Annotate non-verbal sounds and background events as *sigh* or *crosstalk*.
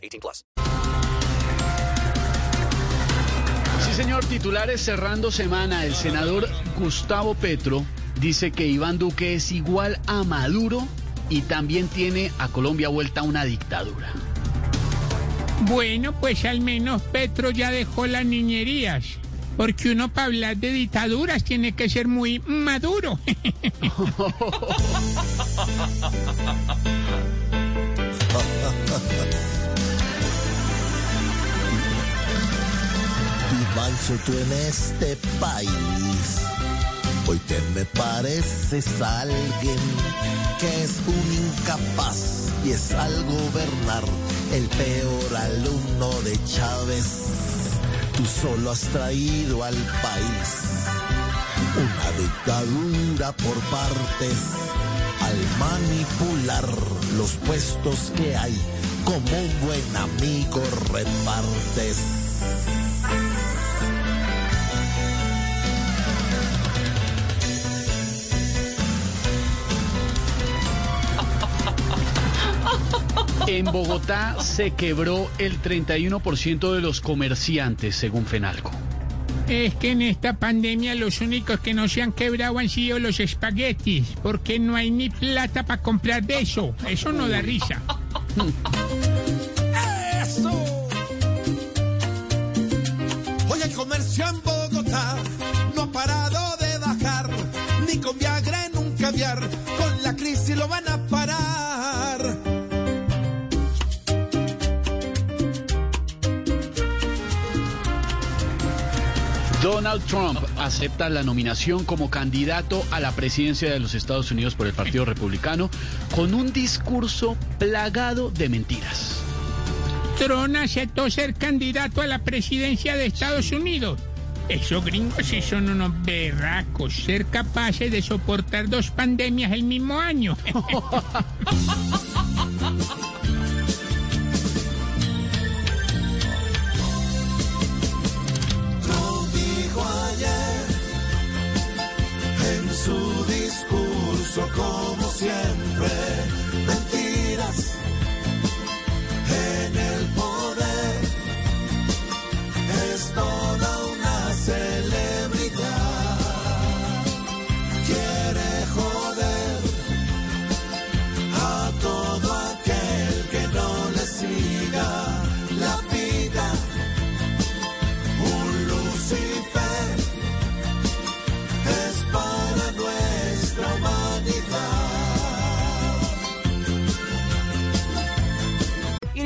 18 plus. Sí, señor. Titulares cerrando semana. El senador Gustavo Petro dice que Iván Duque es igual a Maduro y también tiene a Colombia vuelta a una dictadura. Bueno, pues al menos Petro ya dejó las niñerías. Porque uno para hablar de dictaduras tiene que ser muy maduro. *laughs* *laughs* Vivancho tú en este país. Hoy te me pareces alguien que es un incapaz y es al gobernar el peor alumno de Chávez. Tú solo has traído al país una dictadura por partes al manipular los puestos que hay como un buen amigo repartes. En Bogotá se quebró el 31% de los comerciantes, según Fenalco. Es que en esta pandemia los únicos que no se han quebrado han sido los espaguetis, porque no hay ni plata para comprar de eso. Eso no da risa. Hoy el comercio en Bogotá no ha parado de bajar, ni con Viagra en un caviar, Donald Trump acepta la nominación como candidato a la presidencia de los Estados Unidos por el Partido Republicano con un discurso plagado de mentiras. Trump aceptó ser candidato a la presidencia de Estados Unidos. Esos gringos sí son unos berracos, ser capaces de soportar dos pandemias el mismo año. *laughs*